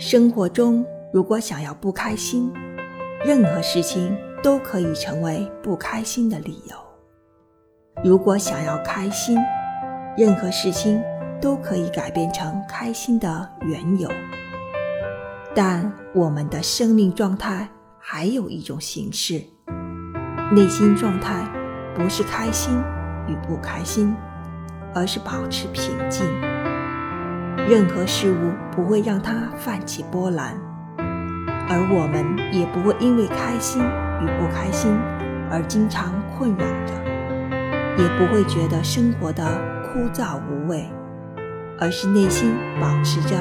生活中如果想要不开心，任何事情都可以成为不开心的理由；如果想要开心，任何事情都可以改变成开心的缘由。但我们的生命状态还有一种形式，内心状态不是开心与不开心，而是保持平静。任何事物不会让它泛起波澜，而我们也不会因为开心与不开心而经常困扰着，也不会觉得生活的枯燥无味，而是内心保持着。